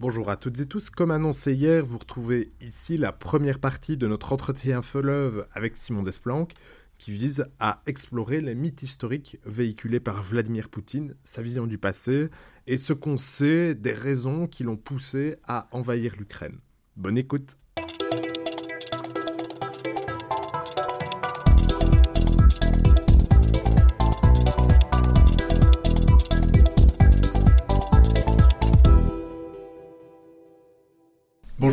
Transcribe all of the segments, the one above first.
Bonjour à toutes et tous. Comme annoncé hier, vous retrouvez ici la première partie de notre entretien fleuve avec Simon Desplanques qui vise à explorer les mythes historiques véhiculés par Vladimir Poutine, sa vision du passé et ce qu'on sait des raisons qui l'ont poussé à envahir l'Ukraine. Bonne écoute.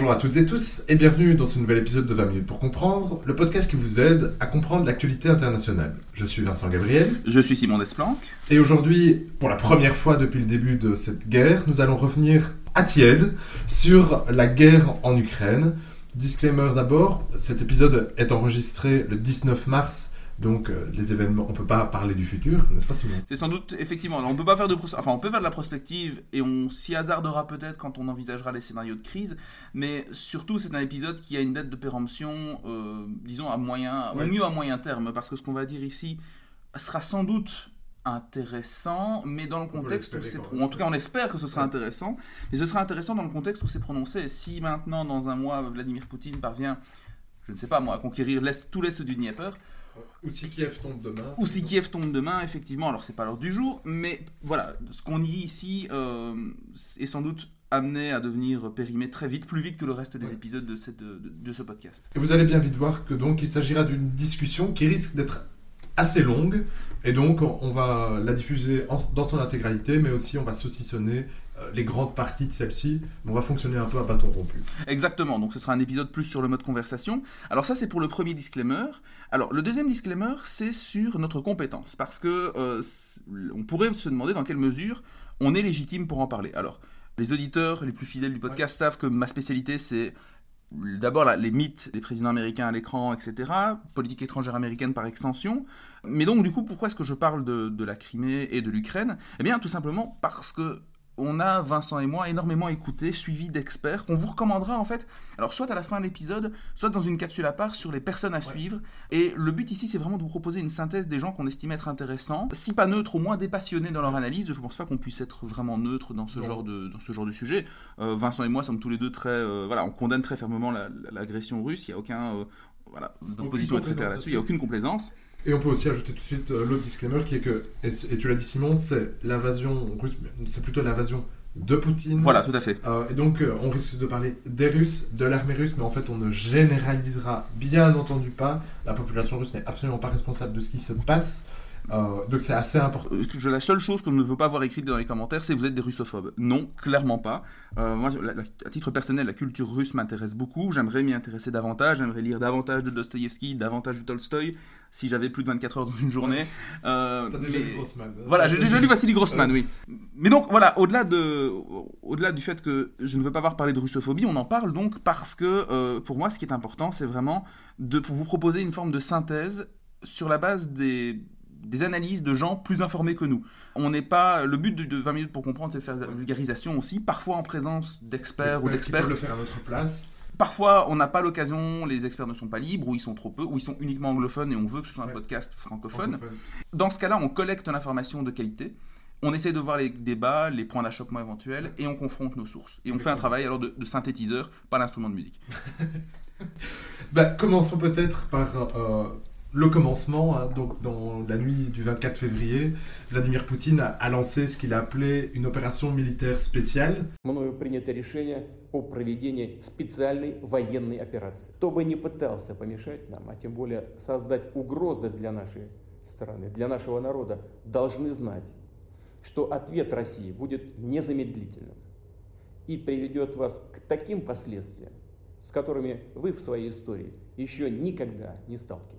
Bonjour à toutes et tous et bienvenue dans ce nouvel épisode de 20 minutes pour comprendre, le podcast qui vous aide à comprendre l'actualité internationale. Je suis Vincent Gabriel. Je suis Simon Desplanques. Et aujourd'hui, pour la première fois depuis le début de cette guerre, nous allons revenir à tiède sur la guerre en Ukraine. Disclaimer d'abord, cet épisode est enregistré le 19 mars donc euh, les événements, on peut pas parler du futur, n'est-ce pas Simon? C'est sans doute effectivement. on peut pas faire de, enfin on peut faire de la prospective et on s'y hasardera peut-être quand on envisagera les scénarios de crise. Mais surtout, c'est un épisode qui a une date de péremption, euh, disons à moyen, au mieux à moyen terme, parce que ce qu'on va dire ici sera sans doute intéressant, mais dans le contexte où c'est... En tout cas, on espère que ce sera intéressant, mais ce sera intéressant dans le contexte où c'est prononcé. Si maintenant, dans un mois, Vladimir Poutine parvient, je ne sais pas moi, à conquérir l'est, tout l'est du Dnieper, ou si Kiev tombe demain. Ou si Kiev tombe demain, effectivement. Alors, c'est pas l'heure du jour, mais voilà, ce qu'on dit ici euh, est sans doute amené à devenir périmé très vite, plus vite que le reste des épisodes de, cette, de, ce podcast. Et vous allez bien vite voir que donc il s'agira d'une discussion qui risque d'être assez longue, et donc on va la diffuser dans son intégralité, mais aussi on va saucissonner les grandes parties de celle-ci, on va fonctionner un peu à bâton rompu. Exactement, donc ce sera un épisode plus sur le mode conversation. Alors ça c'est pour le premier disclaimer. Alors le deuxième disclaimer c'est sur notre compétence, parce que euh, on pourrait se demander dans quelle mesure on est légitime pour en parler. Alors les auditeurs les plus fidèles du podcast savent que ma spécialité c'est d'abord les mythes des présidents américains à l'écran, etc., politique étrangère américaine par extension. Mais donc, du coup, pourquoi est-ce que je parle de, de la Crimée et de l'Ukraine? Eh bien, tout simplement parce que on a, Vincent et moi, énormément écouté, suivi d'experts qu'on vous recommandera en fait, alors soit à la fin de l'épisode, soit dans une capsule à part sur les personnes à suivre. Et le but ici, c'est vraiment de vous proposer une synthèse des gens qu'on estime être intéressants, si pas neutres, au moins dépassionnés dans leur analyse. Je pense pas qu'on puisse être vraiment neutre dans ce, genre de, dans ce genre de sujet. Euh, Vincent et moi sommes tous les deux très. Euh, voilà, on condamne très fermement l'agression russe, il n'y a aucun. Euh, voilà, notre position est très claire là-dessus, il n'y a aucune complaisance. Et on peut aussi ajouter tout de suite euh, l'autre disclaimer qui est que, et, tu l'as dit Simon, c'est l'invasion russe, c'est plutôt l'invasion de Poutine. Voilà, tout à fait. Euh, et donc, euh, on risque de parler des Russes, de l'armée russe, mais en fait, on ne généralisera bien entendu pas. La population russe n'est absolument pas responsable de ce qui se passe. Euh, donc c'est assez important. Euh, la seule chose que je ne veux pas voir écrite dans les commentaires, c'est vous êtes des russophobes. Non, clairement pas. Euh, moi, à titre personnel, la culture russe m'intéresse beaucoup. J'aimerais m'y intéresser davantage. J'aimerais lire davantage de Dostoïevski, davantage de Tolstoï, si j'avais plus de 24 heures dans une journée. T'as déjà lu Grossman. Hein. Voilà, j'ai déjà lu Vassili Grossman, oui. Mais donc voilà, au-delà de, au-delà du fait que je ne veux pas voir parler de russophobie, on en parle donc parce que pour moi, ce qui est important, c'est vraiment de vous proposer une forme de synthèse sur la base des des analyses de gens plus informés que nous. On n'est pas le but de, 20 minutes pour comprendre, c'est de faire de la vulgarisation aussi, parfois en présence d'experts ou d'experts. le faire à place. Parfois, on n'a pas l'occasion, les experts ne sont pas libres, ou ils sont trop peu, ou ils sont uniquement anglophones et on veut que ce soit un podcast francophone. Dans ce cas-là, on collecte l'information de qualité, on essaie de voir les débats, les points d'achoppement éventuels, et on confronte nos sources. Et on fait un travail alors de, synthétiseur, pas l'instrument de musique. bah, commençons peut-être par euh, le commencement, hein, donc dans la nuit du 24 février, Vladimir Poutine a, lancé ce qu'il a appelé une opération militaire spéciale. Мною принято решение о проведении специальной военной операции. Кто бы не пытался помешать нам, а тем более создать угрозы для нашей страны, для нашего народа, должны знать, что ответ России будет незамедлительным и приведет вас к таким последствиям, с которыми вы в своей истории еще никогда не сталкивались.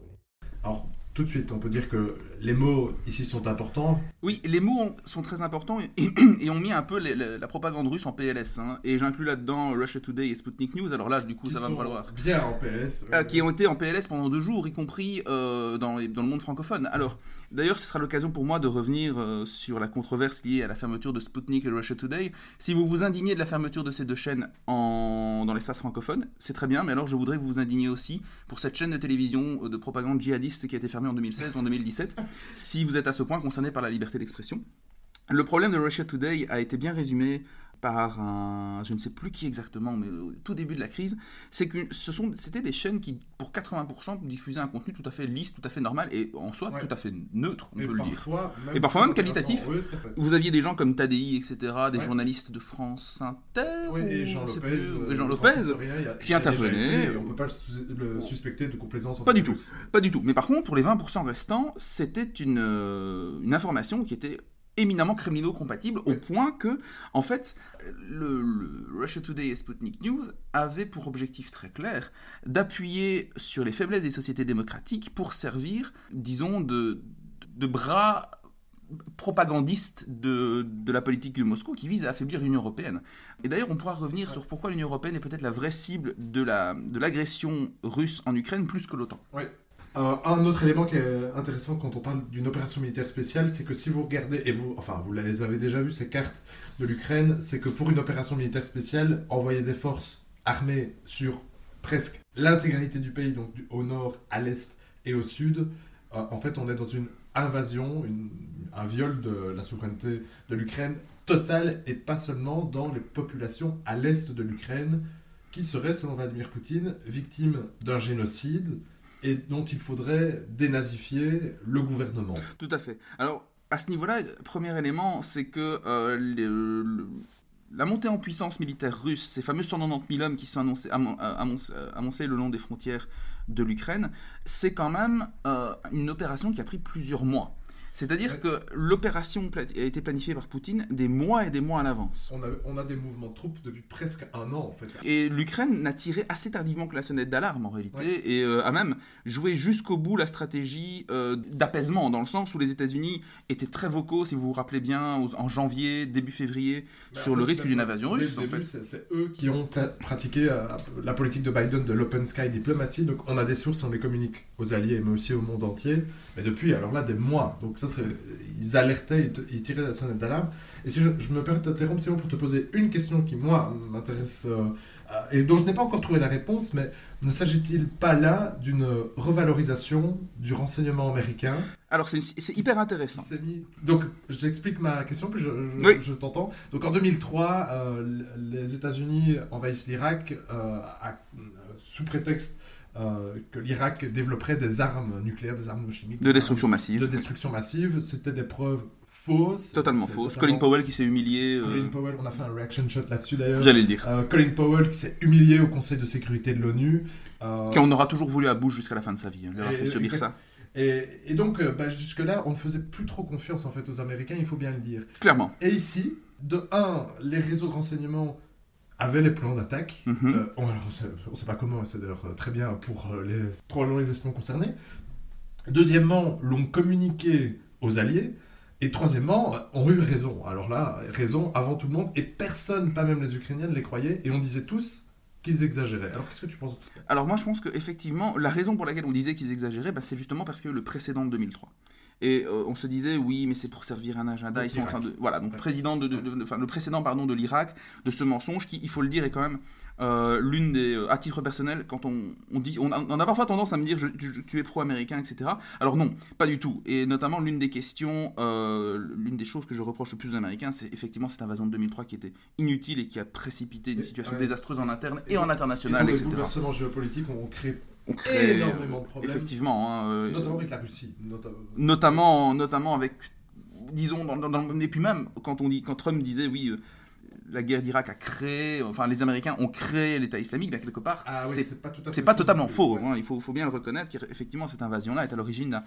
Alors, tout de suite, on peut dire que les mots ici sont importants. Oui, les mots sont très importants et, et ont mis un peu la propagande russe en PLS. Hein. et j'inclus là-dedans Russia Today et Sputnik News. Alors là, du coup, ça va me falloir. Bien en PLS. Ah, qui ont été en PLS pendant deux jours, y compris euh, dans, dans, le monde francophone. Alors, d'ailleurs, ce sera l'occasion pour moi de revenir euh, sur la controverse liée à la fermeture de Sputnik et Russia Today. Si vous vous indignez de la fermeture de ces deux chaînes en, dans l'espace francophone, c'est très bien, mais alors je voudrais que vous vous indigniez aussi pour cette chaîne de télévision euh, de propagande djihadiste qui a été fermée en 2016 ou en 2017 si vous êtes à ce point concerné par la liberté d'expression. Le problème de Russia Today a été bien résumé par un, je ne sais plus qui exactement, mais au tout début de la crise, c'est que ce sont, c'était des chaînes qui, pour 80%, diffusaient un contenu tout à fait lisse, tout à fait normal et en soi tout à fait neutre, on peut le dire. Et parfois même qualitatif. Vous aviez des gens comme Tadi, etc., des journalistes de France Inter, et Jean Lopez, Jean Lopez qui intervenaient. on ne peut pas le suspecter de complaisance. Pas du tout, pas du tout. Mais par contre, pour les 20% restants, c'était une, euh, une information qui était éminemment criminaux-compatible, au point que, en fait, le, Russia Today et Sputnik News avaient pour objectif très clair d'appuyer sur les faiblesses des sociétés démocratiques pour servir, disons, de, de bras propagandistes de, de, la politique de Moscou qui vise à affaiblir l'Union européenne. Et d'ailleurs, on pourra revenir sur pourquoi l'Union européenne est peut-être la vraie cible de l'agression la, de russe en Ukraine plus que l'OTAN. Euh, un autre élément qui est intéressant quand on parle d'une opération militaire spéciale, c'est que si vous regardez, et vous, enfin, vous les avez déjà vu, ces cartes de l'Ukraine, c'est que pour une opération militaire spéciale, envoyer des forces armées sur presque l'intégralité du pays, donc au nord, à l'est et au sud, euh, en fait, on est dans une invasion, un viol de la souveraineté de l'Ukraine totale et pas seulement dans les populations à l'est de l'Ukraine qui seraient, selon Vladimir Poutine, victimes d'un génocide et dont il faudrait dénazifier le gouvernement. Tout à fait. Alors, à ce niveau-là, premier élément, c'est que euh, la montée en puissance militaire russe, ces fameux 190 000 hommes qui sont annoncés, annoncés le long des frontières de l'Ukraine, c'est quand même euh, une opération qui a pris plusieurs mois. C'est-à-dire que l'opération a été planifiée par Poutine des mois et des mois à l'avance. On a, on a, des mouvements de troupes depuis presque un an, en fait. Et l'Ukraine n'a tiré assez tardivement que la sonnette d'alarme, en réalité, et euh, a même joué jusqu'au bout la stratégie euh, d'apaisement, dans le sens où les États-Unis étaient très vocaux, si vous vous rappelez bien, en janvier, début février, bah, sur le risque d'une invasion russe. En fait. C'est eux qui ont pratiqué euh, la politique de Biden de l'open sky diplomatie. Donc on a des sources, on les communique aux alliés, mais aussi au monde entier. Mais depuis, alors là, des mois. Donc ça, ils alertaient, ils, tiraient la sonnette d'alarme. Et si je, me permets d'interrompre, c'est pour te poser une question qui, moi, m'intéresse euh, et dont je n'ai pas encore trouvé la réponse, mais ne s'agit-il pas là d'une revalorisation du renseignement américain Alors, c'est hyper intéressant. Donc, je t'explique ma question, puis je, t'entends. Donc, en 2003, euh, les États-Unis envahissent l'Irak euh, sous prétexte euh, que l'Irak développerait des armes nucléaires, des armes chimiques. De destruction massive. De destruction massive. C'était des preuves fausses. Totalement fausses. Colin Powell qui s'est humilié. Euh, Colin Powell, on a fait un reaction shot là-dessus d'ailleurs. J'allais le dire. Euh, Colin Powell qui s'est humilié au Conseil de sécurité de l'ONU. Qui en aura toujours voulu à Bush jusqu'à la fin de sa vie. Il a fait subir ça. Et, donc, bah, jusque-là, on ne faisait plus trop confiance en fait aux Américains, il faut bien le dire. Clairement. Et ici, de un, les réseaux de renseignement avait les plans d'attaque. Mhm. Euh, on ne sait pas comment, c'est d'ailleurs très bien pour euh, les, probablement les espions concernés. Deuxièmement, l'ont communiqué aux Alliés. Et troisièmement, ont eu raison. Alors là, raison avant tout le monde. Et personne, pas même les Ukrainiens, ne les croyait. Et on disait tous qu'ils exagéraient. Alors qu'est-ce que tu penses de tout ça? Alors moi, je pense qu'effectivement, la raison pour laquelle on disait qu'ils exagéraient, bah, c'est justement parce que le précédent de 2003. Et euh, on se disait, oui, mais c'est pour servir un agenda. Ils sont en train de. Voilà, donc président de, le précédent pardon, de l'Irak, de ce mensonge qui, il faut le dire, est quand même euh, l'une des. Euh, à titre personnel, quand on, on dit. On a, parfois tendance à me dire, je, tu, es pro-américain, etc. Alors non, pas du tout. Et notamment, l'une des questions, l'une des choses que je reproche le plus aux Américains, c'est effectivement cette invasion de 2003 qui était inutile et qui a précipité une situation désastreuse en interne et, en international, et etc. Les bouleversements géopolitiques ont créé on crée énormément de problèmes. Effectivement. Hein, euh, notamment avec la Russie. Notamment, notamment avec, disons, dans, et puis même quand on dit, quand Trump disait oui. Euh, la guerre d'Irak a créé, enfin les Américains ont créé l'État islamique, bien quelque part, ah c'est pas, pas totalement faux. Hein, il faut, faut, bien le reconnaître qu'effectivement cette invasion-là est à l'origine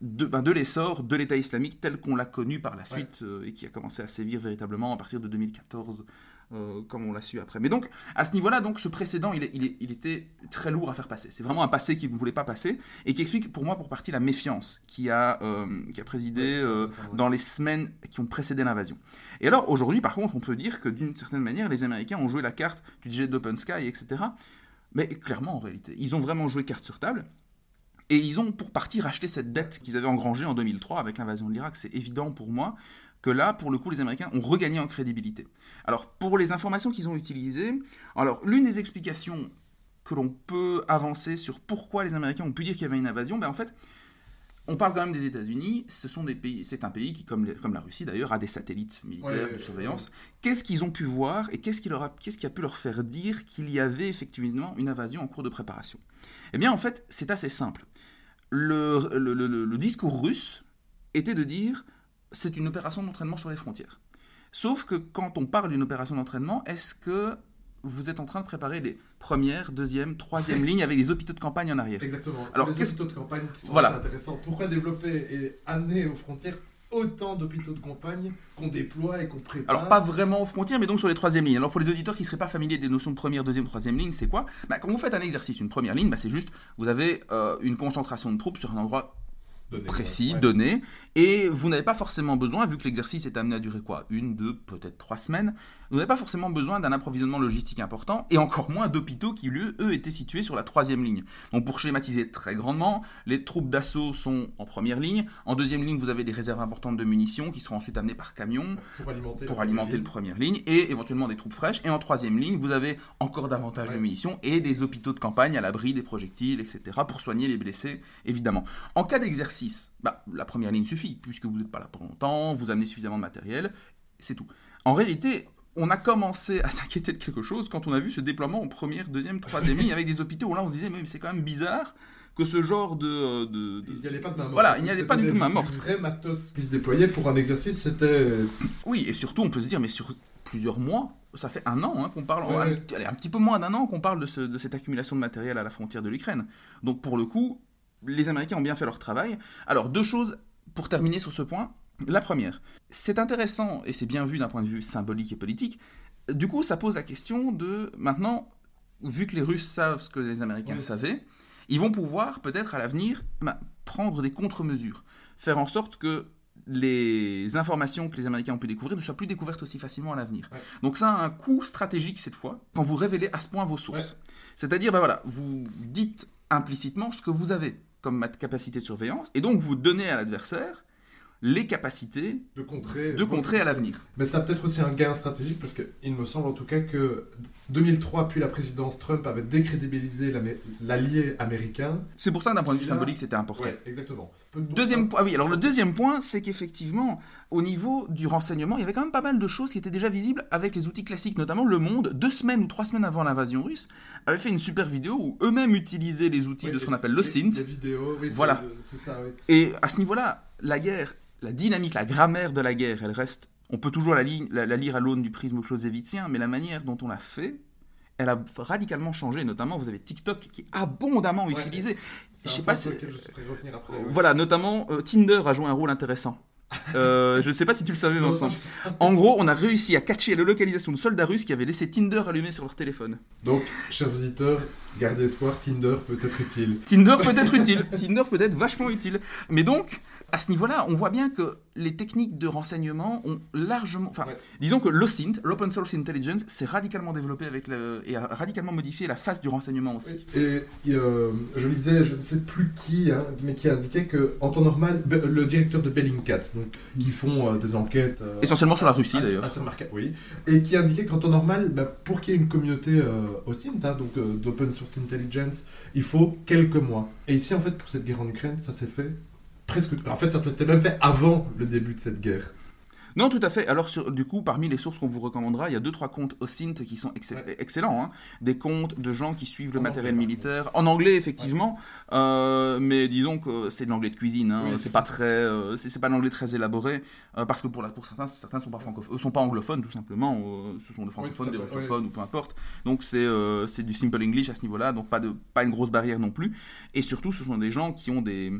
de, ben, de l'essor de l'État islamique tel qu'on l'a connu par la suite euh, et qui a commencé à sévir véritablement à partir de 2014 euh, comme on l'a su après. Mais donc, à ce niveau-là, donc, ce précédent, il, il, était très lourd à faire passer. C'est vraiment un passé qu'il ne voulait pas passer et qui explique pour moi, pour partie, la méfiance qui a, euh, qui a présidé euh, dans les semaines qui ont précédé l'invasion. Et alors, aujourd'hui, par contre, on peut dire que d'une certaine manière, les Américains ont joué la carte du jet d'Open Sky, etc. Mais clairement, en réalité, ils ont vraiment joué carte sur table. Et ils ont pour partie racheté cette dette qu'ils avaient engrangée en 2003 avec l'invasion de l'Irak. C'est évident pour moi que là, pour le coup, les Américains ont regagné en crédibilité. Alors, pour les informations qu'ils ont utilisées, alors l'une des explications que l'on peut avancer sur pourquoi les Américains ont pu dire qu'il y avait une invasion, ben en fait, on parle quand même des États-Unis. Ce sont des pays, c'est un pays qui, comme, comme la Russie d'ailleurs, a des satellites militaires de surveillance. Qu'est-ce qu'ils ont pu voir et qu'est-ce qui, a, qu'est-ce qui a pu leur faire dire qu'il y avait effectivement une invasion en cours de préparation? Eh bien, en fait, c'est assez simple. Le, le, le discours russe était de dire c'est une opération d'entraînement sur les frontières. Sauf que quand on parle d'une opération d'entraînement, est-ce que vous êtes en train de préparer des premières, deuxième, troisième lignes avec des hôpitaux de campagne en arrière? Exactement. Alors, les hôpitaux de campagne qui sont voilà. intéressants. Pourquoi développer et amener aux frontières autant d'hôpitaux de campagne qu'on déploie et qu'on prépare? Alors pas vraiment aux frontières, mais donc sur les troisième lignes. Alors pour les auditeurs qui ne seraient pas familiers des notions de première, deuxième, troisième ligne, c'est quoi? Bah, Quand vous faites un exercice, une première ligne, bah, c'est juste, vous avez euh, une concentration de troupes sur un endroit précis, donné, et vous n'avez pas forcément besoin, vu que l'exercice est amené à durer quoi? Une, deux, peut-être trois semaines, vous n'avez pas forcément besoin d'un approvisionnement logistique important, et encore moins d'hôpitaux qui, eux, étaient situés sur la troisième ligne. Donc pour schématiser très grandement, les troupes d'assaut sont en première ligne, en deuxième ligne, vous avez des réserves importantes de munitions qui seront ensuite amenées par camion pour alimenter, pour alimenter la première ligne, et éventuellement des troupes fraîches, et en troisième ligne, vous avez encore davantage de munitions, et des hôpitaux de campagne à l'abri des projectiles, etc., pour soigner les blessés, évidemment. En cas d'exercice, bah, la première ligne suffit, puisque vous n'êtes pas là pour longtemps, vous amenez suffisamment de matériel, c'est tout. En réalité, on a commencé à s'inquiéter de quelque chose quand on a vu ce déploiement en première, deuxième, troisième ligne avec des hôpitaux où là on se disait, mais c'est quand même bizarre que ce genre de. de, Il n'y avait pas de main morte. Voilà, il n'y avait pas du tout de main morte. vrai matos qui se déployait pour un exercice, c'était. Oui, et surtout, on peut se dire, mais sur plusieurs mois, ça fait un an hein, qu'on parle, un, un, petit peu moins d'un an qu'on parle de, de cette accumulation de matériel à la frontière de l'Ukraine. Donc pour le coup, les Américains ont bien fait leur travail. Alors, deux choses pour terminer sur ce point. La première, c'est intéressant et c'est bien vu d'un point de vue symbolique et politique. Du coup, ça pose la question de maintenant, vu que les Russes savent ce que les Américains savaient, ils vont pouvoir peut-être à l'avenir bah, prendre des contre-mesures, faire en sorte que les informations que les Américains ont pu découvrir ne soient plus découvertes aussi facilement à l'avenir. Donc ça a un coût stratégique cette fois, quand vous révélez à ce point vos sources. C'est-à-dire, ben voilà, vous dites implicitement ce que vous avez comme capacité de surveillance, et donc vous donnez à l'adversaire les capacités de contrer, de contrer à l'avenir. Mais ça a peut-être aussi un gain stratégique parce qu'il me semble en tout cas que 2003 puis la présidence Trump avait décrédibilisé l'allié américain. C'est pour ça d'un point de vue symbolique c'était important. Ouais, exactement. Deuxième point, ah oui, alors le deuxième point c'est qu'effectivement au niveau du renseignement il y avait quand même pas mal de choses qui étaient déjà visibles avec les outils classiques, notamment Le Monde, deux semaines ou trois semaines avant l'invasion russe, avait fait une super vidéo où eux-mêmes utilisaient les outils de ce qu'on appelle le SINT. Les vidéos, oui, voilà. Ça, oui. Et à ce niveau-là, la guerre la dynamique, la grammaire de la guerre, elle reste. On peut toujours la, lire à l'aune du prisme clausewitzien, mais la manière dont on l'a fait, elle a radicalement changé. Notamment, vous avez TikTok qui est abondamment utilisé. Je sais pas si. Voilà, notamment euh, Tinder a joué un rôle intéressant. Euh, je ne sais pas si tu le savais, Vincent. En gros, on a réussi à catcher la localisation de soldats russes qui avaient laissé Tinder allumé sur leur téléphone. Donc, chers auditeurs, gardez espoir, Tinder peut être utile. Tinder peut être utile. Tinder peut être vachement utile. Mais donc, à ce niveau-là, on voit bien que les techniques de renseignement ont largement. Enfin, disons que l'OSINT, l'Open Source Intelligence, s'est radicalement développé avec le, et a radicalement modifié la face du renseignement aussi. Et, euh, je lisais, je ne sais plus qui, hein, mais qui indiquait que en temps normal, le directeur de Bellingcat, donc, qui font euh, des enquêtes. Euh, Essentiellement sur la Russie d'ailleurs. oui. Et qui indiquait qu'en temps normal, bah, pour qu'il y ait une communauté OSINT, hein, donc d'Open Source Intelligence, il faut quelques mois. Et ici, en fait, pour cette guerre en Ukraine, ça s'est fait presque. En fait, ça s'était même fait avant le début de cette guerre. Non, tout à fait. Alors, du coup, parmi les sources qu'on vous recommandera, il y a deux, trois comptes OSINT qui sont excellents. Hein. Des comptes de gens qui suivent le matériel militaire. En anglais, effectivement. Euh, mais disons que c'est de l'anglais de cuisine. Hein. c'est pas très, euh, c'est pas l'anglais très élaboré. Euh, parce que pour, la, pour certains, certains sont pas francophones, sont pas anglophones, tout simplement. ce sont des francophones, des russophones, ou peu importe. Donc, c'est c'est du simple English à ce niveau-là. Donc, pas, de, pas une grosse barrière non plus. Et surtout, ce sont des gens qui ont des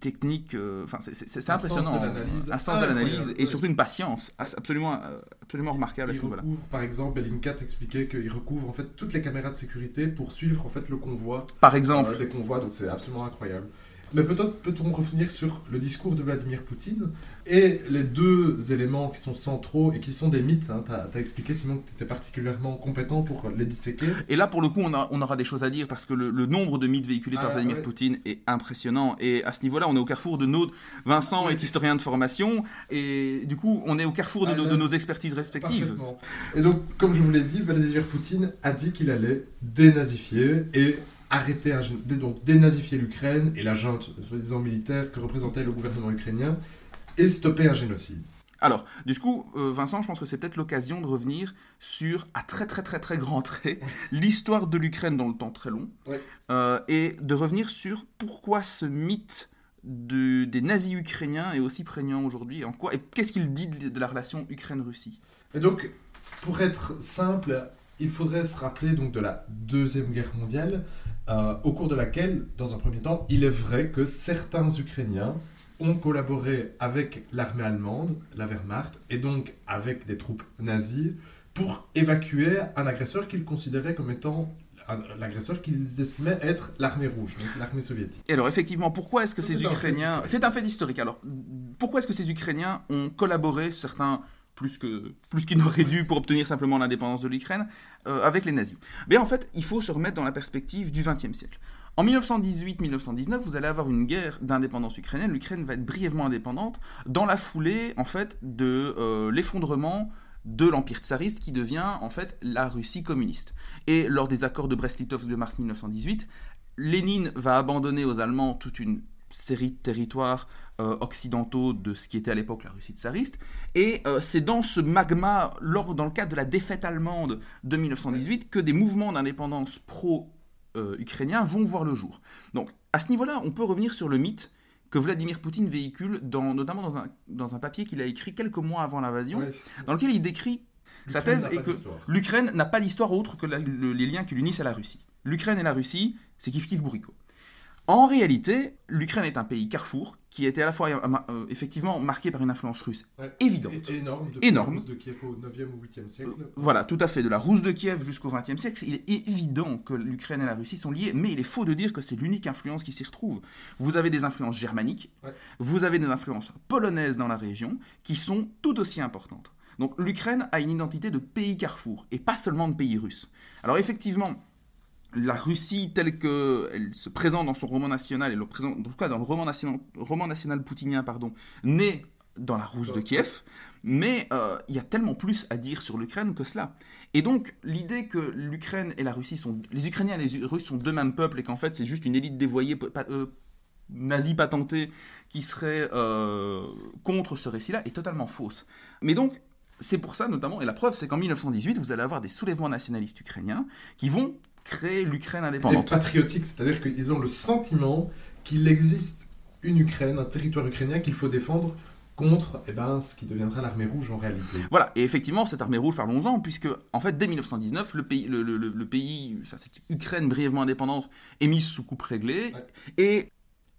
technique, euh, enfin c'est impressionnant, un sens de l'analyse et surtout une patience absolument, euh, absolument remarquable à ce niveau-là. Par exemple, Bellingcat expliquait qu'il recouvre en fait toutes les caméras de sécurité pour suivre en fait le convoi. Par exemple. Euh, des convois, donc c'est absolument incroyable. Mais peut-être peut-on revenir sur le discours de Vladimir Poutine et les deux éléments qui sont centraux et qui sont des mythes. Hein. Tu as, expliqué, Simon, que tu étais particulièrement compétent pour les disséquer. Et là, pour le coup, on, on aura des choses à dire parce que le, nombre de mythes véhiculés par ah, Vladimir Poutine est impressionnant. Et à ce niveau-là, on est au carrefour de nos. Vincent est historien de formation et du coup, on est au carrefour de, ah, nos expertises respectives. Et donc, comme je vous l'ai dit, Vladimir Poutine a dit qu'il allait dénazifier et arrêter, donc dénazifier l'Ukraine et la junte, soi-disant militaire, que représentait le gouvernement ukrainien, et stopper un génocide. Alors, du coup, euh, Vincent, je pense que c'est peut-être l'occasion de revenir sur, à très très très très grand trait, l'histoire de l'Ukraine dans le temps très long, euh, et de revenir sur pourquoi ce mythe de- des nazis ukrainiens est aussi prégnant aujourd'hui, en quoi, et qu'est-ce qu'il dit de, de la relation Ukraine-Russie? Et donc, pour être simple, il faudrait se rappeler donc de la Deuxième Guerre mondiale, euh, au cours de laquelle, dans un premier temps, il est vrai que certains Ukrainiens ont collaboré avec l'armée allemande, la Wehrmacht, et donc avec des troupes nazies, pour évacuer un agresseur qu'ils considéraient comme étant l'agresseur qu'ils estimaient être l'armée rouge, l'armée soviétique. Et alors, effectivement, pourquoi est-ce que Ça, ces Ukrainiens... C'est un fait historique. Alors, pourquoi est-ce que ces Ukrainiens ont collaboré, certains plus que plus qu'ils n'auraient dû pour obtenir simplement l'indépendance de l'Ukraine, euh, avec les nazis Bien, en fait, il faut se remettre dans la perspective du XXe siècle. En 1918-1919, vous allez avoir une guerre d'indépendance ukrainienne. L'Ukraine va être brièvement indépendante dans la foulée, en fait, de euh, l'effondrement de l'Empire tsariste qui devient, en fait, la Russie communiste. Et lors des accords de Brest-Litov de mars 1918, Lénine va abandonner aux Allemands toute une série de territoires euh, occidentaux de ce qui était à l'époque la Russie tsariste. Et euh, c'est dans ce magma, lors, dans le cadre de la défaite allemande de 1918, que des mouvements d'indépendance pro-ukrainiens vont voir le jour. Donc, à ce niveau-là, on peut revenir sur le mythe que Vladimir Poutine véhicule, dans, notamment dans un, dans un papier qu'il a écrit quelques mois avant l'invasion, Ouais. dans lequel il décrit sa thèse est que l'Ukraine n'a pas d'histoire autre que la- le- les liens qui l'unissent à la Russie. L'Ukraine et la Russie, c'est kiff kiff bourricot. En réalité, l'Ukraine est un pays carrefour qui était à la fois euh, euh, effectivement marqué par une influence russe Ouais. évidente. Énorme, depuis Énorme. la de Kiev au 9e ou 8e siècle. Voilà, tout à fait. De la Rousse de Kiev jusqu'au XXe siècle, il est évident que l'Ukraine et la Russie sont liées, mais il est faux de dire que c'est l'unique influence qui s'y retrouve. Vous avez des influences germaniques, Ouais. vous avez des influences polonaises dans la région, qui sont tout aussi importantes. Donc l'Ukraine a une identité de pays carrefour, et pas seulement de pays russe. Alors effectivement, la Russie telle qu'elle se présente dans son roman national, le en tout cas dans le roman national, roman poutinien, pardon, naît dans la Rousse de Kiev, mais euh, il y a tellement plus à dire sur l'Ukraine que cela. Et donc, l'idée que l'Ukraine et la Russie sont. Les Ukrainiens et les Russes sont deux mêmes peuples et qu'en fait, c'est juste une élite dévoyée, euh, nazie patentée, qui serait euh, contre ce récit-là, est totalement fausse. Mais donc, c'est pour ça notamment, et la preuve, c'est qu'en 1918, vous allez avoir des soulèvements nationalistes ukrainiens qui vont créer l'Ukraine Et indépendante. patriotiques, c'est-à-dire qu'ils ont le sentiment qu'il existe une Ukraine, un territoire ukrainien qu'il faut défendre contre eh ben, ce qui deviendra l'armée rouge en réalité. Voilà, et effectivement, cette armée rouge, parlons-en, puisque, en fait, dès 1919, le pays, le, le- le- le pays enfin, cette Ukraine brièvement indépendante, est mise sous coupe réglée, Ouais. et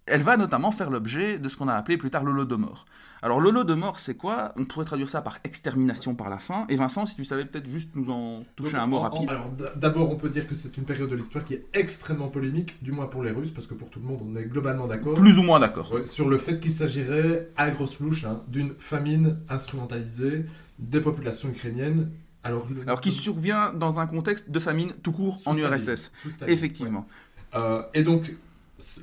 elle va notamment faire l'objet de ce qu'on a appelé plus tard l'Holodomor. Alors, l'Holodomor, c'est quoi? On pourrait traduire ça par extermination par la faim, et Vincent, si tu savais peut-être juste nous en toucher Donc, un mot en- rapide. alors, D'abord, on peut dire que c'est une période de l'histoire qui est extrêmement polémique, du moins pour les Russes, parce que pour tout le monde, on est globalement d'accord. Plus ou moins d'accord. Ouais, sur le fait qu'il s'agirait, à grosse louche, hein, d'une famine instrumentalisée des populations ukrainiennes. Alors, le- Alors, qui survient dans un contexte de famine tout court sous en URSS. Effectivement. ouais. Euh, et donc,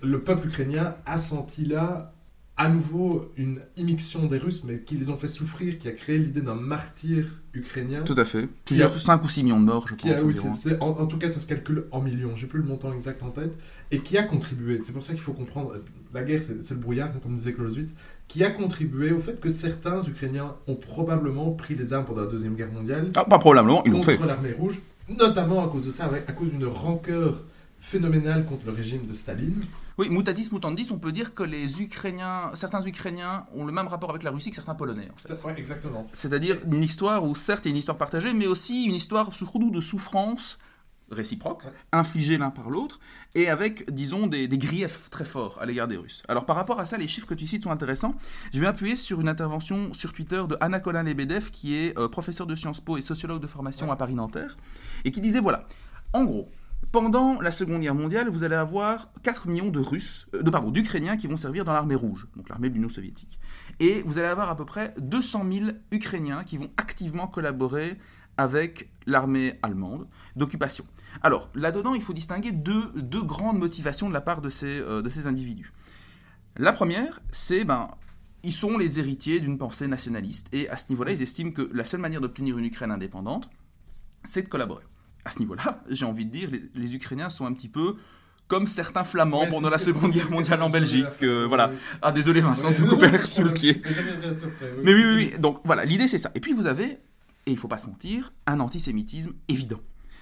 le peuple ukrainien a senti là à nouveau une immixtion des Russes, mais qui les ont fait souffrir, qui a créé l'idée d'un martyr ukrainien. Tout à fait. Plusieurs 5 ou 6 millions de morts, je pense. A, oui, en, en tout cas, ça se calcule en millions. J'ai plus le montant exact en tête. Et qui a contribué, c'est pour ça qu'il faut comprendre, la guerre, c'est le brouillard, comme disait Clausewitz, qui a contribué au fait que certains Ukrainiens ont probablement pris les armes pendant la Deuxième Guerre mondiale Ah, pas probablement, ils l'ont contre fait. l'armée rouge, notamment à cause de ça, à cause d'une rancœur phénoménale contre le régime de Staline. Oui, mutatis mutandis, on peut dire que les Ukrainiens, certains Ukrainiens ont le même rapport avec la Russie que certains Polonais, en fait. Exactement. C'est-à-dire une histoire où, certes, il y a une histoire partagée, mais aussi une histoire surtout de souffrance réciproque, Ouais. infligée l'un par l'autre, et avec, disons, des, des griefs très forts à l'égard des Russes. Alors, par rapport à ça, les chiffres que tu cites sont intéressants. Je vais m'appuyer sur une intervention sur Twitter de Anna Colin Lebedev, qui est euh, professeure de Sciences Po et sociologue de formation Ouais. à Paris-Nanterre, et qui disait, voilà, en gros, pendant la Seconde Guerre mondiale, vous allez avoir 4 millions de Russes, euh, de pardon, d'Ukrainiens qui vont servir dans l'armée rouge, donc l'armée de l'Union soviétique. Et vous allez avoir à peu près 200 000 Ukrainiens qui vont activement collaborer avec l'armée allemande d'occupation. Alors, là-dedans, il faut distinguer deux, grandes motivations de la part de ces, euh, de ces individus. La première, c'est, ben, ils sont les héritiers d'une pensée nationaliste, et à ce niveau-là, ils estiment que la seule manière d'obtenir une Ukraine indépendante, c'est de collaborer. À ce niveau-là, j'ai envie de dire, les, les Ukrainiens sont un petit peu comme certains Flamands Ouais, pendant la Seconde Guerre mondiale en Belgique. euh, voilà. Ah désolé Vincent, Ouais, de couper non, sous le non, pied. mais oui. Oui, oui. Donc voilà, l'idée c'est ça. Et puis vous avez, et il faut pas se mentir, un antisémitisme évident.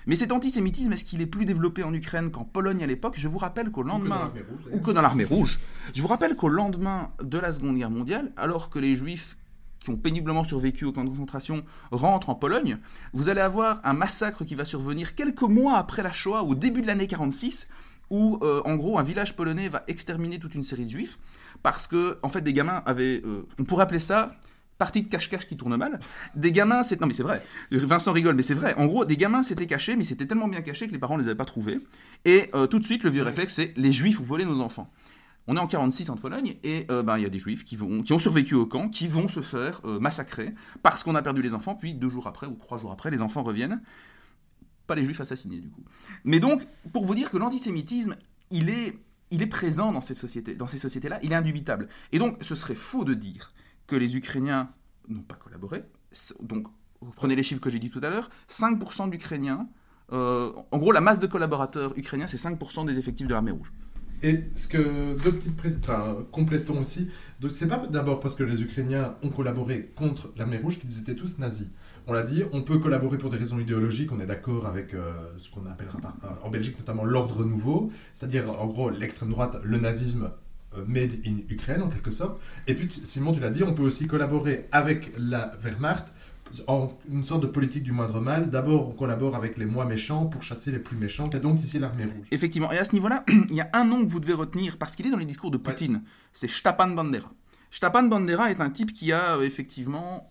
Mais cet antisémitisme, est-ce qu'il est plus développé en Ukraine qu'en Pologne à l'époque? Je vous rappelle qu'au Ou que dans lendemain, l'armée rouge, ou que dans l'armée rouge, je vous rappelle qu'au lendemain de la Seconde Guerre mondiale, alors que les Juifs qui ont péniblement survécu au camp de concentration rentrent en Pologne, vous allez avoir un massacre qui va survenir quelques mois après la Shoah, au début de l'année 46, où euh, en gros un village polonais va exterminer toute une série de Juifs parce que en fait des gamins avaient, euh, on pourrait appeler ça partie de cache-cache qui tourne mal. Des gamins, c'est non mais c'est vrai. Vincent rigole, mais c'est vrai. En gros, des gamins s'étaient cachés, mais c'était tellement bien caché que les parents ne les avaient pas trouvés. Et euh, tout de suite, le vieux réflexe, c'est les Juifs ont volé nos enfants. On est en 46 en Pologne et euh, ben, il y a des Juifs qui, vont, qui ont survécu au camp, qui vont se faire euh, massacrer parce qu'on a perdu les enfants. Puis deux jours après ou trois jours après, les enfants reviennent. Pas les Juifs assassinés du coup. Mais donc, pour vous dire que l'antisémitisme, il est, il est présent dans cette société, dans ces sociétés-là, il est indubitable. Et donc, ce serait faux de dire que les Ukrainiens n'ont pas collaboré. Donc, prenez les chiffres que j'ai dit tout à l'heure, 5% d'Ukrainiens, euh, en gros, la masse de collaborateurs ukrainiens, c'est 5% des effectifs de l'armée rouge. Et ce que deux petites pré- enfin, complétons aussi. Donc c'est pas d'abord parce que les Ukrainiens ont collaboré contre l'armée rouge qu'ils étaient tous nazis. On l'a dit, on peut collaborer pour des raisons idéologiques. On est d'accord avec euh, ce qu'on appellera euh, en Belgique notamment l'ordre nouveau, c'est-à-dire en gros l'extrême droite, le nazisme euh, made in Ukraine en quelque sorte. Et puis Simon, tu l'as dit, on peut aussi collaborer avec la Wehrmacht en une sorte de politique du moindre mal. D'abord, on collabore avec les moins méchants pour chasser les plus méchants, est donc ici l'armée rouge. Effectivement. Et à ce niveau-là, il y a un nom que vous devez retenir parce qu'il est dans les discours de Poutine. C'est Stepan Bandera. Stepan Bandera est un type qui a euh, effectivement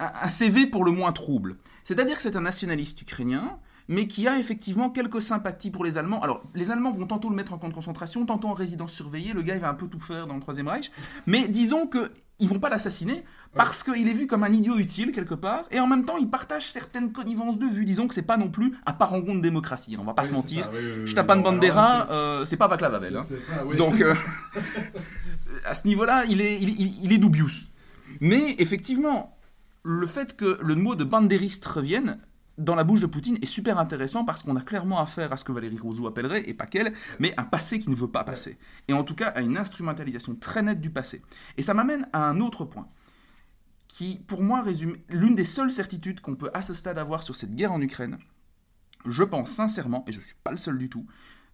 un un CV pour le moins trouble. C'est-à-dire que c'est un nationaliste ukrainien, mais qui a effectivement quelques sympathies pour les Allemands. Alors, les Allemands vont tantôt le mettre en camp de concentration, tantôt en résidence surveillée. Le gars, il va un peu tout faire dans le Troisième Reich. Mais disons que ils vont pas l'assassiner parce qu'il est vu comme un idiot utile quelque part, et en même temps, il partage certaines connivences de vue. Disons que c'est pas non plus un parangon de démocratie. On va pas Oui, se mentir. oui, oui, alors Bandera, là, c'est- euh, c'est pas Václav Havel. hein. Donc, euh, à ce niveau-là, il est, il, il- il est dubious. Mais effectivement, le fait que le mot de bandériste revienne dans la bouche de Poutine est super intéressant parce qu'on a clairement affaire à ce que Valérie Rousseau appellerait, et pas qu'elle, mais un passé qui ne veut pas passer. Et en tout cas, à une instrumentalisation très nette du passé. Et ça m'amène à un autre point qui, pour moi, résume l'une des seules certitudes qu'on peut à ce stade avoir sur cette guerre en Ukraine. Je pense sincèrement, et je ne suis pas le seul du tout,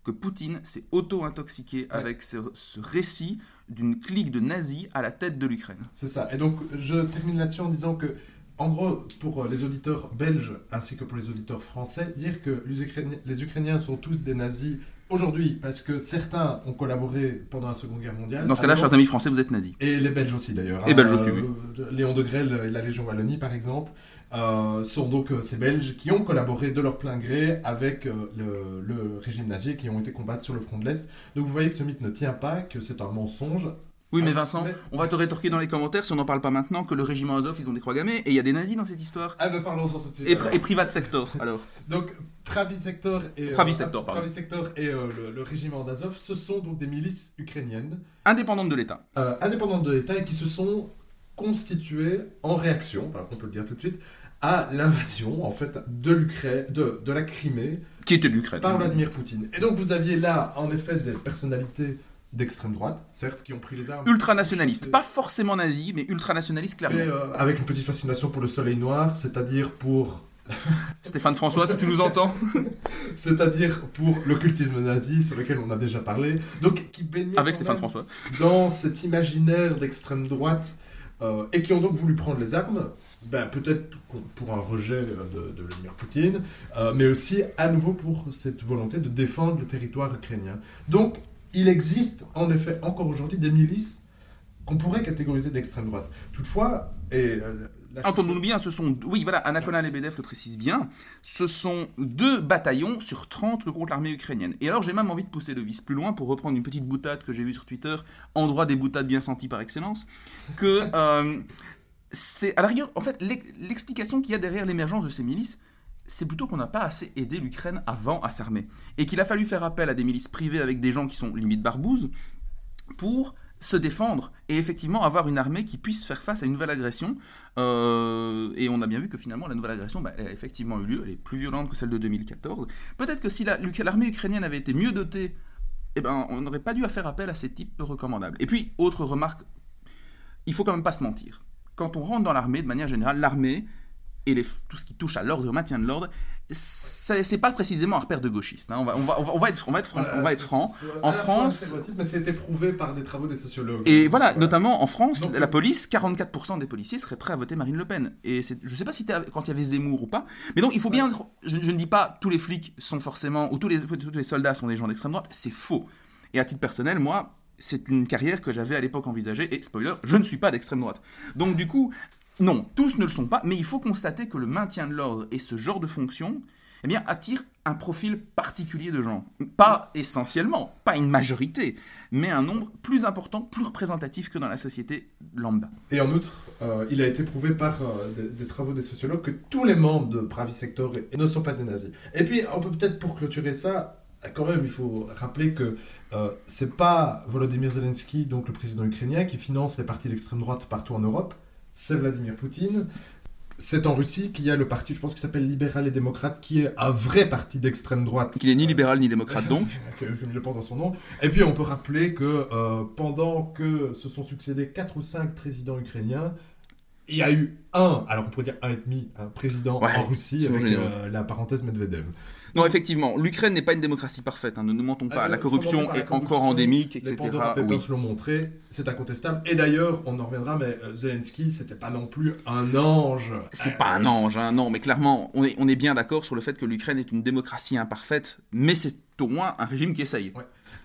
que Poutine s'est auto-intoxiqué avec ce, ce récit d'une clique de nazis à la tête de l'Ukraine. C'est ça. Et donc, je termine là-dessus en disant que, en gros, pour les auditeurs belges ainsi que pour les auditeurs français, dire que les Ukrainiens, les Ukrainiens sont tous des nazis aujourd'hui parce que certains ont collaboré pendant la Seconde Guerre mondiale. Dans ce cas-là, alors- chers amis français, vous êtes nazis. Et les Belges aussi d'ailleurs. Et hein. Belges aussi, oui. Euh, Léon de Grelle et la Légion Wallonie, par exemple, euh, sont donc euh, ces Belges qui ont collaboré de leur plein gré avec euh, le, le régime nazi et qui ont été combattre sur le front de l'Est. Donc vous voyez que ce mythe ne tient pas, que c'est un mensonge. Oui, mais Ah, Vincent, mais- on va te rétorquer dans les commentaires si on n'en parle pas maintenant que le régiment Azov, ils ont des croix gammées et il y a des nazis dans cette histoire. Ah ben parlons-en tout de suite. Et, Privat Sector, alors. Donc, Pravi Sector et, Pravi Sector, pardon. Pravi Sector et euh, le, le régiment d'Azov, ce sont donc des milices ukrainiennes Indépendante de l'État. euh, indépendantes de l'État et qui se sont constituées en réaction, on peut le dire tout de suite, à l'invasion en fait de l'Ukraine, de, de la Crimée Qui était l'Ukraine. par Vladimir Poutine. Et donc vous aviez là en effet des personnalités d'extrême droite, certes, qui ont pris les armes. Ultranationaliste. Pas forcément nazi, mais ultranationaliste, Mais, clairement. euh, avec une petite fascination pour le soleil noir, c'est-à-dire pour Stéphane François, si tu nous entends. c'est-à-dire pour l'occultisme nazi sur lequel on a déjà parlé. Donc qui baignait Avec Stéphane François. dans cet imaginaire d'extrême droite euh, et qui ont donc voulu prendre les armes, ben, peut-être pour- un rejet euh, de, de Vladimir Poutine, euh, mais aussi à nouveau pour cette volonté de défendre le territoire ukrainien. Donc il existe en effet encore aujourd'hui des milices qu'on pourrait catégoriser d'extrême droite. Toutefois, et euh, Entendons-nous bien, ce sont. Oui, voilà, Anakola Lebedev le précise bien. Ce sont deux bataillons sur 30 contre l'armée ukrainienne. Et alors, j'ai même envie de pousser le vice plus loin pour reprendre une petite boutade que j'ai vue sur Twitter, endroit des boutades bien senties par excellence. Que. euh, c'est. À la rigueur, en fait, l'ex- l'explication qu'il y a derrière l'émergence de ces milices, c'est plutôt qu'on n'a pas assez aidé l'Ukraine avant à s'armer. Et qu'il a fallu faire appel à des milices privées avec des gens qui sont limite barbouzes pour se défendre et effectivement avoir une armée qui puisse faire face à une nouvelle agression. Euh, et on a bien vu que finalement la nouvelle agression, bah, a effectivement eu lieu, elle est plus violente que celle de 2014. Peut-être que si l'armée ukrainienne avait été mieux dotée eh ben, on n'aurait pas dû faire appel à ces types recommandables. Et puis, autre remarque, il faut quand même pas se mentir. Quand on rentre dans l'armée, de manière générale, l'armée et les, tout ce qui touche à l'ordre, au maintien de l'ordre, c'est pas précisément un repère de gauchistes. Hein. On, va, on, va, on, va, être, on va être, franc. on va être franc. En France. Mais été prouvé par des travaux des sociologues. Et voilà, notamment en France, la police, 44% des policiers seraient prêts à voter Marine Le Pen. Et je sais pas si quand il y avait Zemmour ou pas. Mais donc, il faut bien. Je, je, ne dis pas tous les flics sont forcément. ou tous les, tous les soldats sont des gens d'extrême droite. C'est faux. Et à titre personnel, moi, c'est une carrière que j'avais à l'époque envisagée. Et spoiler, je ne suis pas d'extrême droite. Donc, du coup, non, tous ne le sont pas, mais il faut constater que le maintien de l'ordre et ce genre de fonction eh bien, attire un profil particulier de gens. Pas essentiellement, pas une majorité, mais un nombre plus important, plus représentatif que dans la société lambda. Et en outre, euh, il a été prouvé par euh, des, travaux des sociologues que tous les membres de Pravi Sector ne sont pas des nazis. Et puis, on peut peut-être, pour clôturer ça, quand même, il faut rappeler que euh, c'est pas Volodymyr Zelensky, donc le président ukrainien, qui finance les partis d'extrême droite partout en Europe c'est Vladimir Poutine. C'est en Russie qu'il y a le parti, je pense, qui s'appelle Libéral et Démocrate, qui est un vrai parti d'extrême droite. Qui n'est ni libéral ni démocrate donc. Comme il le porte dans son nom. Et puis on peut rappeler que euh, pendant que se sont succédés 4 ou 5 présidents ukrainiens, il y a eu un, alors on pourrait dire un et demi, un président en Russie avec euh, la parenthèse Medvedev. Non, effectivement, l'Ukraine n'est pas une démocratie parfaite, hein, ne nous mentons pas. Ah, la corruption est encore endémique, etc. Les Papers l'ont montré, c'est incontestable. Et d'ailleurs, on en reviendra, mais euh, Zelensky, c'était pas non plus un ange. C'est pas un ange, hein, non, mais clairement, on est, on est bien d'accord sur le fait que l'Ukraine est une démocratie imparfaite, mais c'est au moins un régime qui essaye.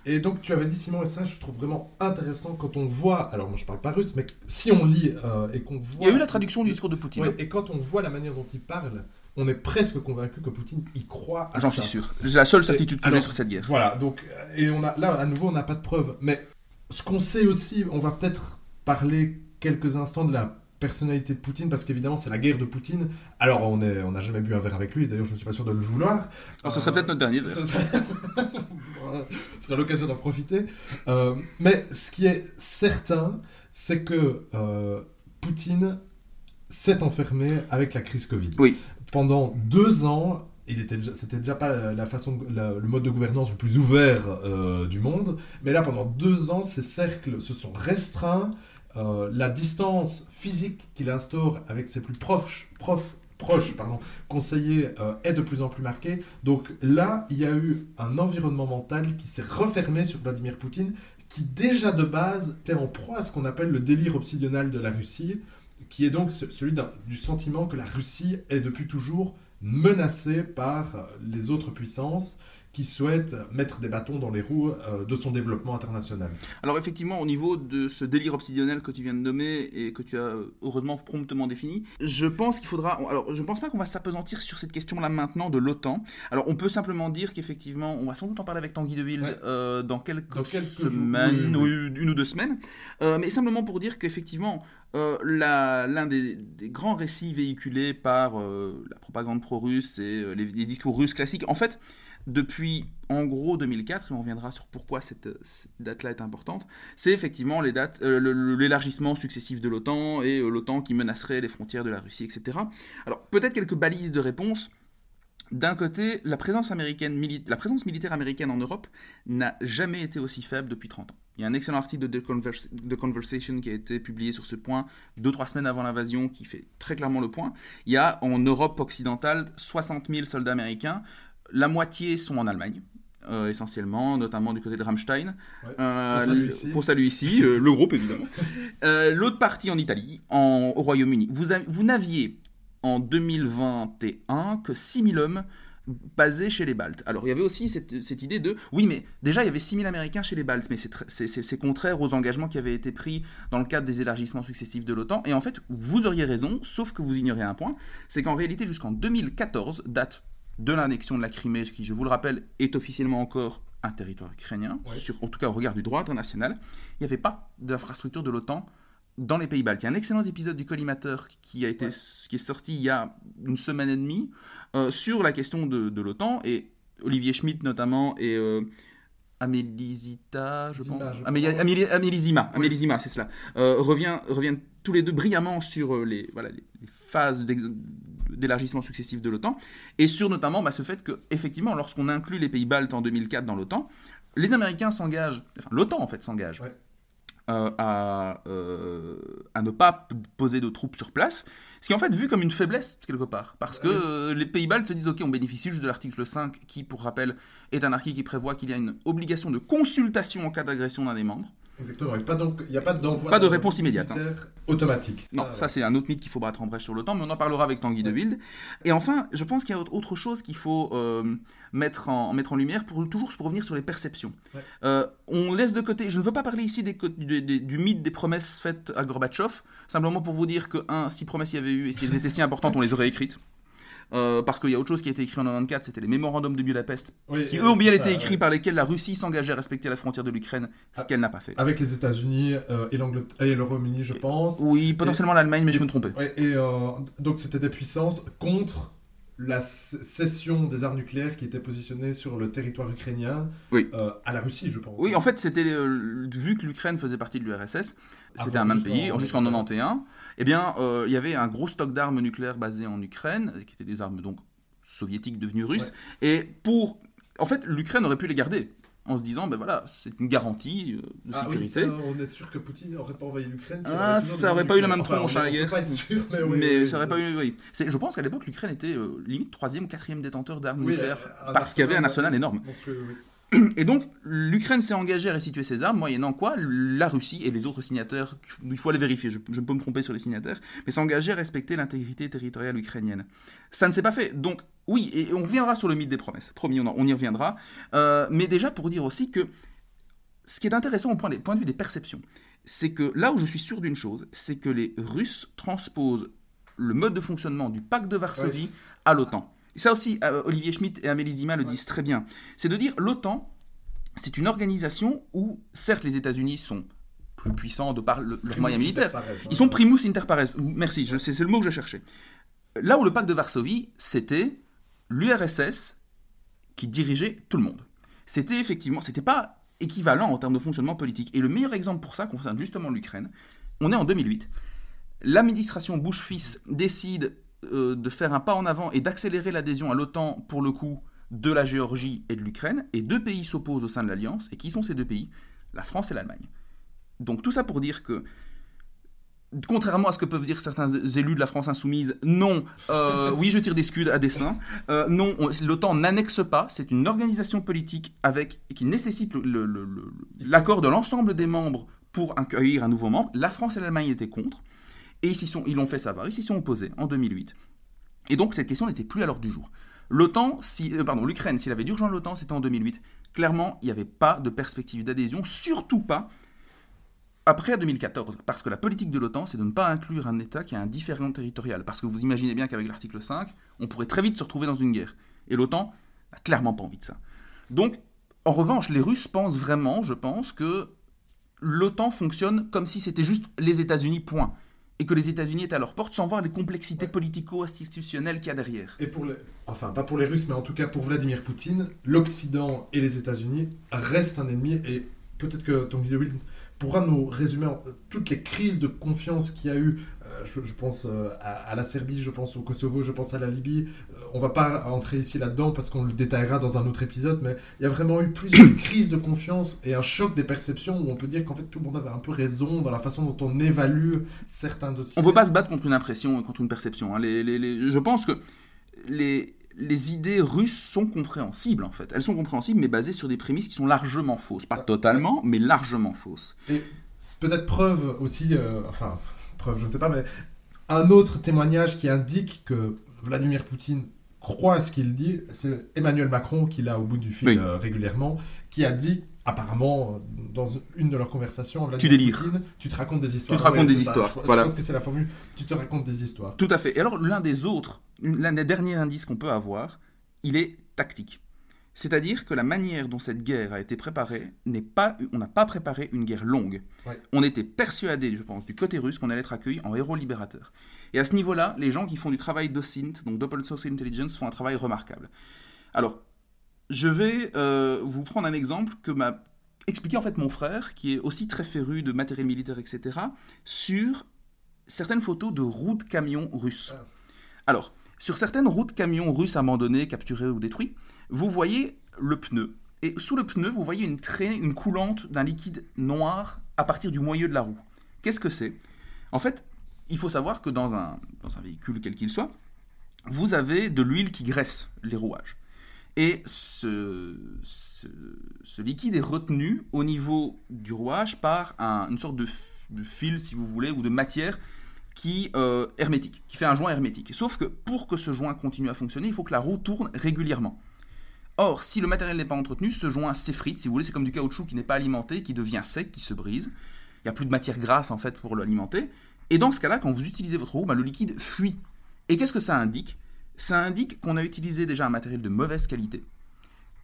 Et donc tu avais dit Simon, et ça je trouve vraiment intéressant quand on voit, alors moi je parle pas russe, mais si on lit euh, et qu'on voit... Il y a eu la traduction du discours de Poutine. et quand on voit la manière dont il parle, on est presque convaincu que Poutine y croit. J'en suis sûr. J'ai la seule certitude que j'ai sur cette guerre. Voilà, donc, euh, et on a, là, à nouveau, on n'a pas de preuves. Mais ce qu'on sait aussi, on va peut-être parler quelques instants de la personnalité de Poutine, parce qu'évidemment, c'est la guerre de Poutine. Alors, on n'a on jamais bu un verre avec lui, d'ailleurs, je ne suis pas sûr de le vouloir. Alors, ce serait peut-être notre dernier. Ce serait, serait l'occasion d'en profiter. Euh, mais ce qui est certain, c'est que euh, Poutine s'est enfermé avec la crise Covid. Oui pendant deux ans, il était c'était déjà pas la façon, le mode de gouvernance le plus ouvert euh, du monde, mais là pendant deux ans, ces cercles se sont restreints. Euh, la distance physique qu'il instaure avec ses plus proches, proches pardon, conseillers euh, est de plus en plus marquée. Donc là, il y a eu un environnement mental qui s'est refermé sur Vladimir Poutine, qui déjà de base était en proie à ce qu'on appelle le délire obsidional de la Russie, qui est donc celui du sentiment que la Russie est depuis toujours menacée par les autres puissances qui souhaite mettre des bâtons dans les roues euh, de son développement international. Alors effectivement, au niveau de ce délire obsidionel que tu viens de nommer et que tu as heureusement promptement défini, je pense qu'il faudra... Alors je ne pense pas qu'on va s'apesantir sur cette question-là maintenant de l'OTAN. Alors on peut simplement dire qu'effectivement, on va sans doute en parler avec Tanguy Deville euh, dans, quelques semaines, ou une ou deux semaines, euh, mais simplement pour dire qu'effectivement, l'un des, grands récits véhiculés par la propagande pro-russe et les, les, discours russes classiques, en fait, depuis en gros 2004, et on reviendra sur pourquoi cette, date-là est importante, c'est effectivement les dates, euh, l'élargissement successif de l'OTAN et euh, l'OTAN qui menacerait les frontières de la Russie, etc. Alors peut-être quelques balises de réponse. D'un côté, la présence, américaine, la présence militaire américaine en Europe n'a jamais été aussi faible depuis 30 ans. Il y a un excellent article de The, Conversation qui a été publié sur ce point deux, trois semaines avant l'invasion qui fait très clairement le point. Il y a en Europe occidentale 60 000 soldats américains, la moitié sont en Allemagne. Euh, essentiellement, notamment du côté de Rammstein. Euh, pour saluer ici, euh, le groupe évidemment. L'autre partie en Italie, en, au Royaume-Uni. Vous, vous n'aviez en 2021 que 6000 hommes basés chez les Baltes. Alors il y avait aussi cette, cette, idée de, oui mais déjà il y avait 6000 Américains chez les Baltes, mais c'est contraire aux engagements qui avaient été pris dans le cadre des élargissements successifs de l'OTAN. Et en fait, vous auriez raison, sauf que vous ignorez un point, c'est qu'en réalité jusqu'en 2014, date de l'annexion de la Crimée, qui, je vous le rappelle, est officiellement encore un territoire ukrainien, sur, en tout cas au regard du droit international, il n'y avait pas d'infrastructure de l'OTAN dans les pays baltes. Il y a un excellent épisode du collimateur qui, a été, qui est sorti il y a une semaine et demie euh, sur la question de, l'OTAN, et Olivier Schmitt notamment, et euh, Amélizita, je pense. Amélizima, c'est cela. Euh, revient, revient tous les deux brillamment sur euh, les, voilà, les, phases d'élargissement successif de l'OTAN et sur notamment bah, ce fait que, effectivement, lorsqu'on inclut les pays baltes en 2004 dans l'OTAN, les Américains s'engagent, enfin l'OTAN en fait s'engage Ouais. euh, à, euh, à ne pas poser de troupes sur place, ce qui est en fait vu comme une faiblesse quelque part, parce que Ouais. euh, les pays baltes se disent ok on bénéficie juste de l'article 5 qui pour rappel est un article qui prévoit qu'il y a une obligation de consultation en cas d'agression d'un des membres. Exactement. Il n'y a pas d'envoi. Pas de réponse immédiate, hein. Automatique. Non, ça c'est un autre mythe qu'il faut battre en brèche sur l'OTAN, mais on en parlera avec Tanguy de Wilde. Et enfin, je pense qu'il y a autre chose qu'il faut euh, mettre, en, mettre en lumière, pour toujours pour revenir sur les perceptions. Ouais. Euh, on laisse de côté, je ne veux pas parler ici des- du mythe des promesses faites à Gorbatchev, simplement pour vous dire que, un, si promesses il y avait eu et si elles étaient si importantes, on les aurait écrites. Euh, parce qu'il y a autre chose qui a été écrit en 94, c'était les mémorandums de Budapest, Oui, qui eux ont bien été écrits par lesquels la Russie s'engageait à respecter la frontière de l'Ukraine, ce Ah. qu'elle n'a pas fait. Avec les États-Unis euh, et l'Angleterre et le Royaume-Uni, je pense. Oui, potentiellement l'Allemagne, mais je me trompais. Et euh, donc c'était des puissances contre la cession des armes nucléaires qui étaient positionnées sur le territoire ukrainien Oui. euh, à la Russie, je pense. Oui, en fait, c'était euh, vu que l'Ukraine faisait partie de l'URSS, c'était un même pays jusqu'en 91. Eh bien, euh, il y avait un gros stock d'armes nucléaires basé en Ukraine, qui étaient des armes donc soviétiques devenues russes. Et pour, en fait, l'Ukraine aurait pu les garder en se disant, ben voilà, c'est une garantie euh, de Ah oui, sécurité. ça, on est sûr que Poutine n'aurait pas envoyé l'Ukraine. Ah, ça des aurait armes pas eu la même tronche, on- hein, la guerre. pas être sûr, mais oui. mais oui, ça aurait oui. pas eu, oui. C'est- Je pense qu'à l'époque, l'Ukraine était euh, limite troisième ou quatrième détenteur d'armes Oui, nucléaires, un parce qu'il y avait un arsenal arsenal énorme. Et donc, l'Ukraine s'est engagée à restituer ses armes, moyennant quoi la Russie et les autres signataires, il faut aller vérifier, je, je peux me tromper sur les signataires, mais s'est engagée à respecter l'intégrité territoriale ukrainienne. Ça ne s'est pas fait. Donc, oui, et on reviendra sur le mythe des promesses, promis, on, en- on y reviendra. Euh, mais déjà, pour dire aussi que ce qui est intéressant au point, des- point de vue des perceptions, c'est que là où je suis sûr d'une chose, c'est que les Russes transposent le mode de fonctionnement du pacte de Varsovie Ouais. à l'OTAN. Ça aussi, euh, Olivier Schmitt et Amélie Zima le disent très bien. C'est de dire l'OTAN, c'est une organisation où, certes, les États-Unis sont plus puissants de par le- leurs moyens militaires. Ils sont primus inter pares. Merci, c'est le mot que je cherchais. Là où le pacte de Varsovie, c'était l'URSS qui dirigeait tout le monde. C'était effectivement, c'était pas équivalent en termes de fonctionnement politique. Et le meilleur exemple pour ça concerne justement l'Ukraine. On est en 2008. L'administration Bush-Fils décide euh, de faire un pas en avant et d'accélérer l'adhésion à l'OTAN pour le coup de la Géorgie et de l'Ukraine. Et deux pays s'opposent au sein de l'Alliance. Et qui sont ces deux pays? La France et l'Allemagne. Donc tout ça pour dire que contrairement à ce que peuvent dire certains élus de la France insoumise, non, euh, oui, je tire des scuds à dessein. Euh, non, on- l'OTAN n'annexe pas. C'est une organisation politique avec qui nécessite l'accord de l'ensemble des membres pour accueillir un nouveau membre. La France et l'Allemagne étaient contre, et ils l'ont fait savoir. Ils s'y sont opposés en 2008. Et donc cette question n'était plus à l'ordre du jour. L'OTAN, euh, pardon, l'Ukraine, s'il avait dû rejoindre l'OTAN, c'était en 2008. Clairement, il n'y avait pas de perspective d'adhésion, surtout pas après 2014, parce que la politique de l'OTAN, c'est de ne pas inclure un État qui a un différent territorial. Parce que vous imaginez bien qu'avec l'article 5, on pourrait très vite se retrouver dans une guerre. Et l'OTAN n'a clairement pas envie de ça. Donc, en revanche, les Russes pensent vraiment, je pense, que l'OTAN fonctionne comme si c'était juste les États-Unis, point. Et que les États-Unis étaient à leur porte sans voir les complexités Ouais. politico-institutionnelles qu'il y a derrière. Et pour les... Enfin, pas pour les Russes, mais en tout cas pour Vladimir Poutine, l'Occident et les États-Unis restent un ennemi. Et peut-être que Tony DeWitt pourra nous résumer en- toutes les crises de confiance qu'il y a eu. Euh, je, je pense euh, à, à la Serbie, je pense au Kosovo, je pense à la Libye. On va pas entrer ici là-dedans parce qu'on le détaillera dans un autre épisode, mais il y a vraiment eu plusieurs crises de confiance et un choc des perceptions où on peut dire qu'en fait tout le monde avait un peu raison dans la façon dont on évalue certains dossiers. On peut pas se battre contre une impression et contre une perception. hein. Les- les- les- je pense que les, les idées russes sont compréhensibles, en fait. Elles sont compréhensibles, mais basées sur des prémices qui sont largement fausses. Pas totalement, mais largement fausses. Et peut-être preuve aussi, euh, enfin, preuve, je ne sais pas, mais un autre témoignage qui indique que Vladimir Poutine croit à ce qu'il dit, c'est Emmanuel Macron, qui l'a au bout du fil Oui. euh, régulièrement, qui a dit, apparemment, euh, dans une de leurs conversations, Vladimir Tu délires. Poutine, tu te racontes des histoires. te racontes des histoires, Je, pense que c'est la formule, tu te racontes des histoires. Tout à fait. Et alors, l'un des autres, l'un des derniers indices qu'on peut avoir, il est tactique. C'est-à-dire que la manière dont cette guerre a été préparée n'est pas, on n'a pas préparé une guerre longue. Ouais. On était persuadé, je pense, du côté russe qu'on allait être accueilli en héros libérateur. Et à ce niveau-là, les gens qui font du travail d'OSINT, donc Double Source Intelligence, font un travail remarquable. Alors, je vais euh, vous prendre un exemple que m'a expliqué en fait mon frère, qui est aussi très féru de matériel militaire, etc., sur certaines photos de routes camions russes. Ah. Alors, sur certaines routes camions russes abandonnées, capturées ou détruites, vous voyez le pneu. Et sous le pneu, vous voyez une traînée, une coulante d'un liquide noir à partir du moyeu de la roue. Qu'est-ce que c'est? En fait, il faut savoir que dans un, dans un véhicule quel qu'il soit, vous avez de l'huile qui graisse les rouages. Et ce, liquide est retenu au niveau du rouage par une sorte de, fil, si vous voulez, ou de matière qui euh, hermétique, qui fait un joint hermétique. Sauf que pour que ce joint continue à fonctionner, il faut que la roue tourne régulièrement. Or, si le matériel n'est pas entretenu, ce joint s'effrite, si vous voulez, c'est comme du caoutchouc qui n'est pas alimenté, qui devient sec, qui se brise. Il n'y a plus de matière grasse en fait pour l'alimenter. Et dans ce cas-là, quand vous utilisez votre roue, bah, le liquide fuit. Et qu'est-ce que ça indique? Ça indique qu'on a utilisé déjà un matériel de mauvaise qualité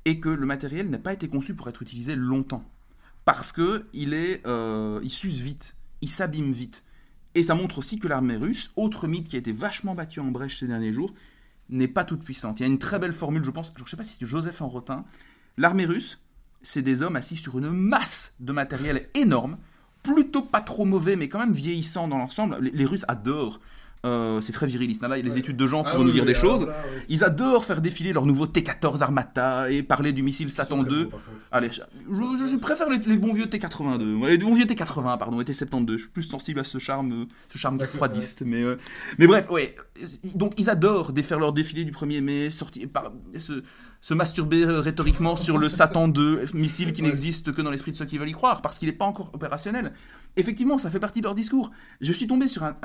et que le matériel n'a pas été conçu pour être utilisé longtemps. Parce que il, est, euh, il s'use vite, il s'abîme vite. Et ça montre aussi que l'armée russe, autre mythe qui a été vachement battu en brèche ces derniers jours, n'est pas toute puissante. Il y a une très belle formule, je pense, je ne sais pas si c'est Joseph en rotin. L'armée russe, c'est des hommes assis sur une masse de matériel énorme, plutôt pas trop mauvais, mais quand même vieillissant dans l'ensemble. les Russes adorent euh, c'est très viriliste. Là, il y a les études de gens qui ah vont nous dire des choses. Ils adorent faire défiler leur nouveau T-14 Armata et parler du missile Satan 2. Allez, je, préfère les, bons vieux T-82. Les bons vieux T-80, pardon, et T-72. Je suis plus sensible à ce charme, ce charme froidiste. Mais, euh, mais bref, ouais. Donc, ils adorent faire leur défilé du 1er mai, sortir, par, se, se masturber euh, rhétoriquement sur le Satan 2, missile qui n'existe que dans l'esprit de ceux qui veulent y croire, parce qu'il n'est pas encore opérationnel. Effectivement, ça fait partie de leur discours. Je suis tombé sur un,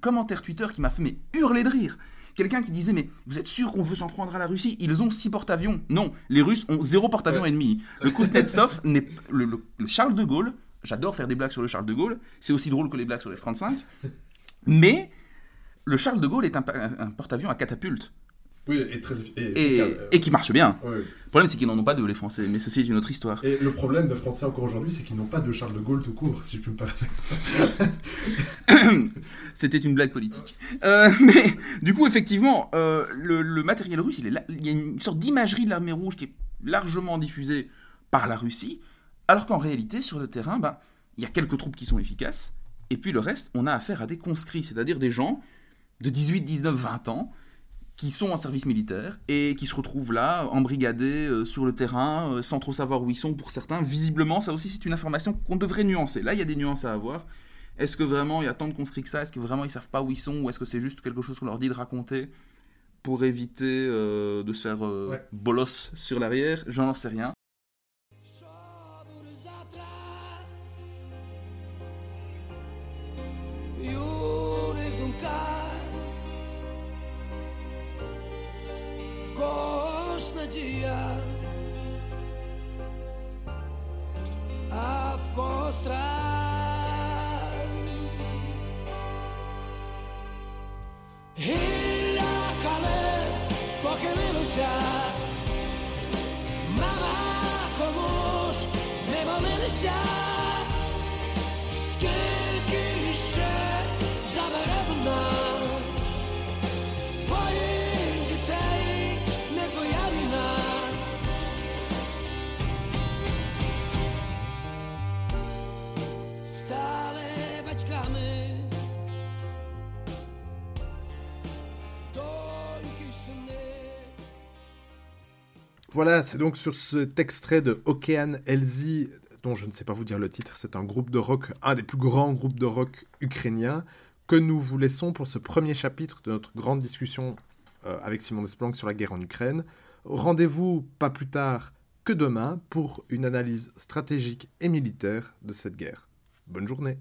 commentaire Twitter qui m'a fait mais, hurler de rire. Quelqu'un qui disait mais vous êtes sûr qu'on veut s'en prendre à la Russie? Ils ont six porte-avions. Non, les Russes ont zéro porte-avions ennemi. Le Kuznetsov n'est le, le, Charles de Gaulle. J'adore faire des blagues sur le Charles de Gaulle. C'est aussi drôle que les blagues sur les 35. Mais le Charles de Gaulle est un porte-avions à catapulte. Oui, et très et, qui marche bien. Le problème, c'est qu'ils n'en ont pas de, les Français, mais ceci est une autre histoire. Et le problème des Français encore aujourd'hui, c'est qu'ils n'ont pas de Charles de Gaulle tout court, si je peux me permettre. C'était une blague politique. Euh, mais du coup, effectivement, euh, le, matériel russe, il, est il y a une sorte d'imagerie de l'armée rouge qui est largement diffusée par la Russie, alors qu'en réalité, sur le terrain, ben, il y a quelques troupes qui sont efficaces, et puis le reste, on a affaire à des conscrits, c'est-à-dire des gens de 18, 19, 20 ans, qui sont en service militaire et qui se retrouvent là, embrigadés euh, sur le terrain, euh, sans trop savoir où ils sont pour certains. Visiblement, ça aussi, c'est une information qu'on devrait nuancer. Là, il y a des nuances à avoir. Est-ce que vraiment il y a tant de conscrits que ça? Est-ce que vraiment ils savent pas où ils sont? Ou est-ce que c'est juste quelque chose qu'on leur dit de raconter pour éviter euh, de se faire bolos sur l'arrière? J'en sais rien. mostrar. Illácale, coge mi luciar. Mamá, como me voy a Voilà, c'est donc sur cet extrait de Okean Elzy, dont je ne sais pas vous dire le titre, c'est un groupe de rock, un des plus grands groupes de rock ukrainiens, que nous vous laissons pour ce premier chapitre de notre grande discussion euh, avec Simon Desplanques sur la guerre en Ukraine. Rendez-vous pas plus tard que demain pour une analyse stratégique et militaire de cette guerre. Bonne journée